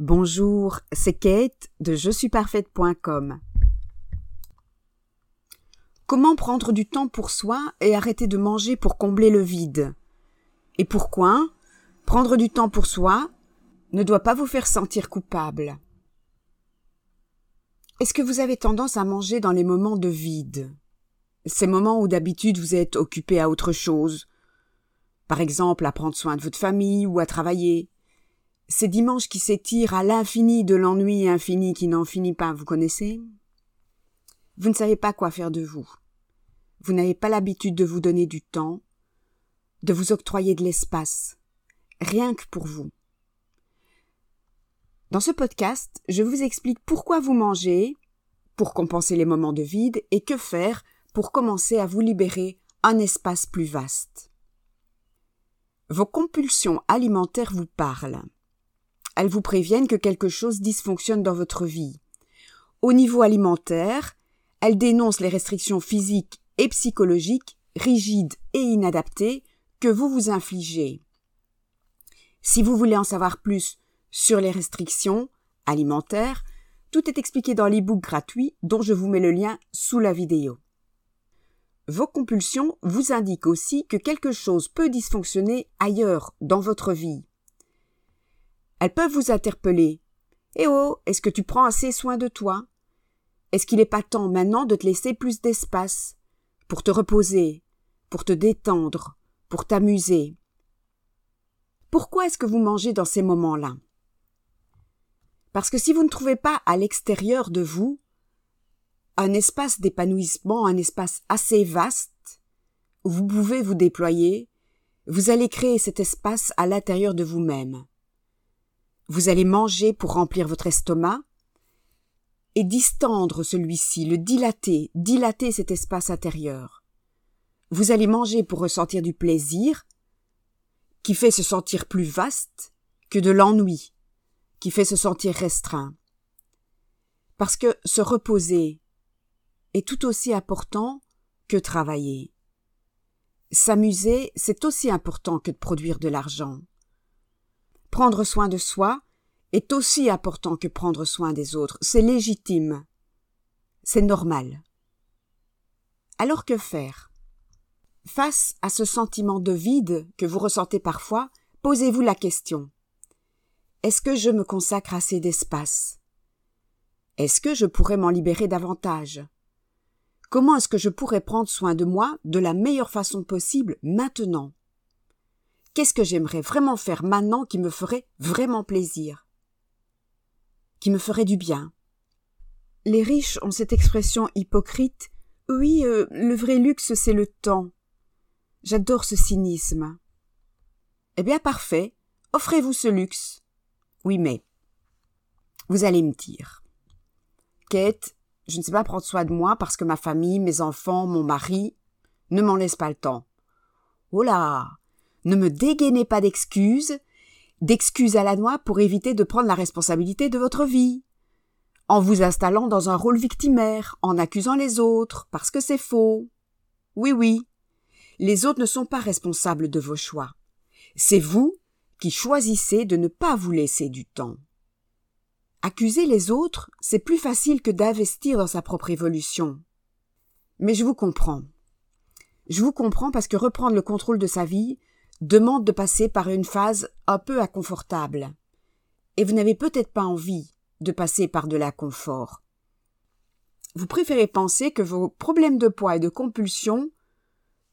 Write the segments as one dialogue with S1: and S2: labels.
S1: Bonjour, c'est Kate de je suis parfaite.com. Comment prendre du temps pour soi et arrêter de manger pour combler le vide? Et pourquoi? Prendre du temps pour soi ne doit pas vous faire sentir coupable. Est-ce que vous avez tendance à manger dans les moments de vide? Ces moments où d'habitude vous êtes occupé à autre chose? Par exemple à prendre soin de votre famille ou à travailler ces dimanches qui s'étirent à l'infini de l'ennui infini qui n'en finit pas, vous connaissez? Vous ne savez pas quoi faire de vous. Vous n'avez pas l'habitude de vous donner du temps, de vous octroyer de l'espace, rien que pour vous. Dans ce podcast, je vous explique pourquoi vous mangez, pour compenser les moments de vide, et que faire pour commencer à vous libérer un espace plus vaste. Vos compulsions alimentaires vous parlent. Elles vous préviennent que quelque chose dysfonctionne dans votre vie. Au niveau alimentaire, elles dénoncent les restrictions physiques et psychologiques, rigides et inadaptées, que vous vous infligez. Si vous voulez en savoir plus sur les restrictions alimentaires, tout est expliqué dans l'e-book gratuit dont je vous mets le lien sous la vidéo. Vos compulsions vous indiquent aussi que quelque chose peut dysfonctionner ailleurs dans votre vie. Elles peuvent vous interpeller. Eh oh, est-ce que tu prends assez soin de toi? Est-ce qu'il n'est pas temps maintenant de te laisser plus d'espace pour te reposer, pour te détendre, pour t'amuser? Pourquoi est-ce que vous mangez dans ces moments-là? Parce que si vous ne trouvez pas à l'extérieur de vous un espace d'épanouissement, un espace assez vaste, où vous pouvez vous déployer, vous allez créer cet espace à l'intérieur de vous-même. Vous allez manger pour remplir votre estomac et distendre celui-ci, le dilater, dilater cet espace intérieur. Vous allez manger pour ressentir du plaisir, qui fait se sentir plus vaste que de l'ennui, qui fait se sentir restreint. Parce que se reposer est tout aussi important que travailler. S'amuser, c'est aussi important que de produire de l'argent. Prendre soin de soi est aussi important que prendre soin des autres. C'est légitime. C'est normal. Alors que faire? Face à ce sentiment de vide que vous ressentez parfois, posez-vous la question. Est-ce que je me consacre assez d'espace? Est-ce que je pourrais m'en libérer davantage? Comment est-ce que je pourrais prendre soin de moi de la meilleure façon possible maintenant? Qu'est-ce que j'aimerais vraiment faire maintenant qui me ferait vraiment plaisir? Qui me ferait du bien? Les riches ont cette expression hypocrite Oui, euh, le vrai luxe, c'est le temps. J'adore ce cynisme. Eh bien, parfait. Offrez-vous ce luxe. Oui, mais. Vous allez me dire. Kate, je ne sais pas prendre soin de moi parce que ma famille, mes enfants, mon mari ne m'en laissent pas le temps. Oh là ne me dégainez pas d'excuses, d'excuses à la noix pour éviter de prendre la responsabilité de votre vie. En vous installant dans un rôle victimaire, en accusant les autres, parce que c'est faux. Oui, oui. Les autres ne sont pas responsables de vos choix. C'est vous qui choisissez de ne pas vous laisser du temps. Accuser les autres, c'est plus facile que d'investir dans sa propre évolution. Mais je vous comprends. Je vous comprends parce que reprendre le contrôle de sa vie, demande de passer par une phase un peu inconfortable. Et vous n'avez peut-être pas envie de passer par de l'inconfort. Vous préférez penser que vos problèmes de poids et de compulsion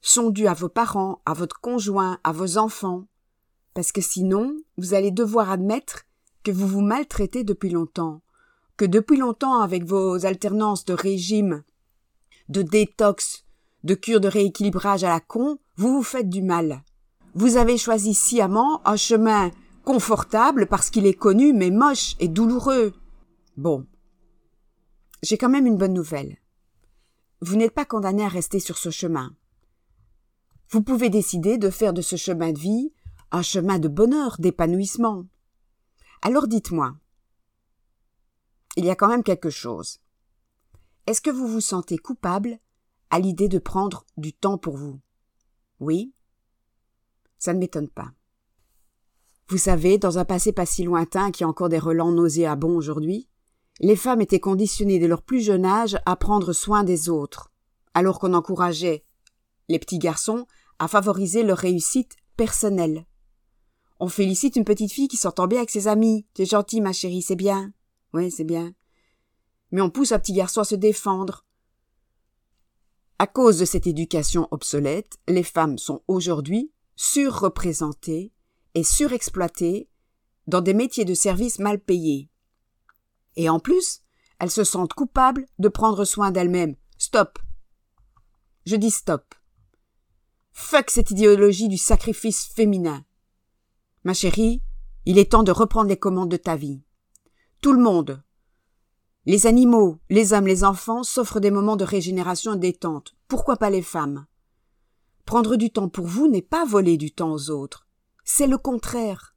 S1: sont dus à vos parents, à votre conjoint, à vos enfants, parce que sinon, vous allez devoir admettre que vous vous maltraitez depuis longtemps, que depuis longtemps, avec vos alternances de régime, de détox, de cure de rééquilibrage à la con, vous vous faites du mal. Vous avez choisi sciemment un chemin confortable parce qu'il est connu mais moche et douloureux. Bon. J'ai quand même une bonne nouvelle. Vous n'êtes pas condamné à rester sur ce chemin. Vous pouvez décider de faire de ce chemin de vie un chemin de bonheur, d'épanouissement. Alors dites-moi, il y a quand même quelque chose. Est-ce que vous vous sentez coupable à l'idée de prendre du temps pour vous? Oui ça ne m'étonne pas. Vous savez, dans un passé pas si lointain qui a encore des relents nauséabonds aujourd'hui, les femmes étaient conditionnées dès leur plus jeune âge à prendre soin des autres, alors qu'on encourageait les petits garçons à favoriser leur réussite personnelle. On félicite une petite fille qui s'entend bien avec ses amis. T'es gentil, ma chérie, c'est bien. Oui, c'est bien. Mais on pousse un petit garçon à se défendre. À cause de cette éducation obsolète, les femmes sont aujourd'hui surreprésentées et surexploitées dans des métiers de service mal payés. Et en plus, elles se sentent coupables de prendre soin d'elles-mêmes. Stop. Je dis stop. Fuck cette idéologie du sacrifice féminin. Ma chérie, il est temps de reprendre les commandes de ta vie. Tout le monde, les animaux, les hommes, les enfants s'offrent des moments de régénération et détente. Pourquoi pas les femmes? Prendre du temps pour vous n'est pas voler du temps aux autres. C'est le contraire.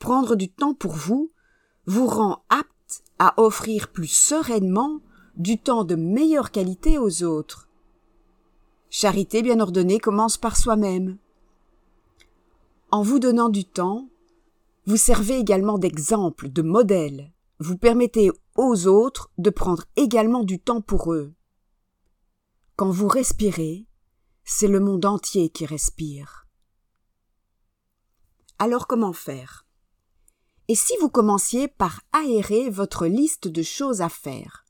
S1: Prendre du temps pour vous vous rend apte à offrir plus sereinement du temps de meilleure qualité aux autres. Charité bien ordonnée commence par soi-même. En vous donnant du temps, vous servez également d'exemple, de modèle. Vous permettez aux autres de prendre également du temps pour eux. Quand vous respirez, c'est le monde entier qui respire. Alors comment faire? Et si vous commenciez par aérer votre liste de choses à faire?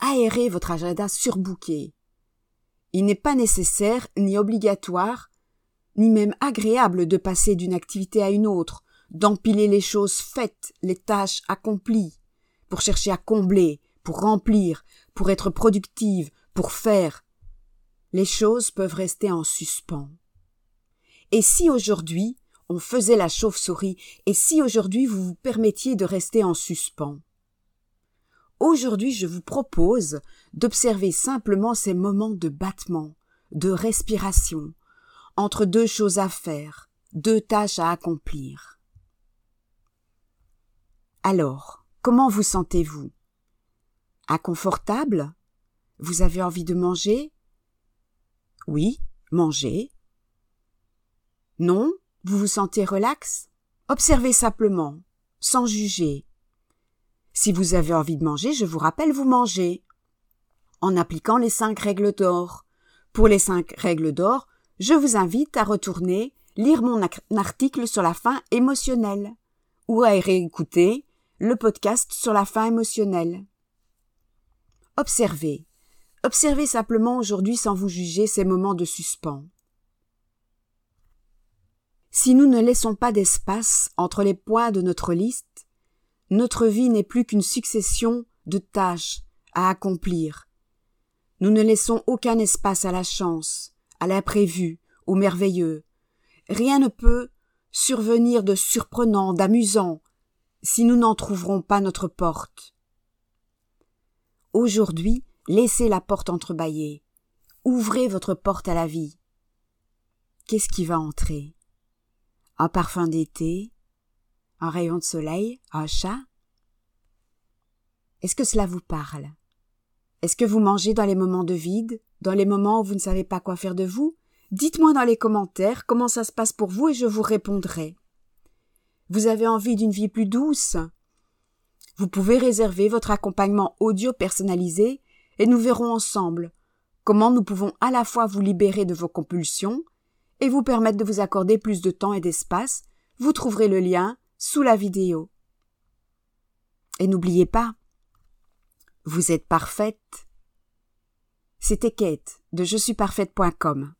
S1: Aérer votre agenda surbooké. Il n'est pas nécessaire ni obligatoire ni même agréable de passer d'une activité à une autre, d'empiler les choses faites, les tâches accomplies, pour chercher à combler, pour remplir, pour être productive, pour faire. Les choses peuvent rester en suspens. Et si aujourd'hui on faisait la chauve-souris, et si aujourd'hui vous vous permettiez de rester en suspens? Aujourd'hui je vous propose d'observer simplement ces moments de battement, de respiration, entre deux choses à faire, deux tâches à accomplir. Alors, comment vous sentez-vous? Inconfortable? Vous avez envie de manger? Oui, manger. Non Vous vous sentez relax Observez simplement, sans juger. Si vous avez envie de manger, je vous rappelle, vous mangez. En appliquant les cinq règles d'or. Pour les cinq règles d'or, je vous invite à retourner lire mon article sur la faim émotionnelle ou à réécouter le podcast sur la faim émotionnelle. Observez. Observez simplement aujourd'hui sans vous juger ces moments de suspens. Si nous ne laissons pas d'espace entre les points de notre liste, notre vie n'est plus qu'une succession de tâches à accomplir. Nous ne laissons aucun espace à la chance, à l'imprévu, au merveilleux. Rien ne peut survenir de surprenant, d'amusant, si nous n'en trouverons pas notre porte. Aujourd'hui, laissez la porte entrebâillée. Ouvrez votre porte à la vie. Qu'est-ce qui va entrer? Un parfum d'été? Un rayon de soleil? Un chat? Est-ce que cela vous parle? Est-ce que vous mangez dans les moments de vide? Dans les moments où vous ne savez pas quoi faire de vous? Dites-moi dans les commentaires comment ça se passe pour vous et je vous répondrai. Vous avez envie d'une vie plus douce? Vous pouvez réserver votre accompagnement audio personnalisé et nous verrons ensemble comment nous pouvons à la fois vous libérer de vos compulsions et vous permettre de vous accorder plus de temps et d'espace. Vous trouverez le lien sous la vidéo. Et n'oubliez pas, vous êtes parfaite. C'était Kate de je suis parfaite.com.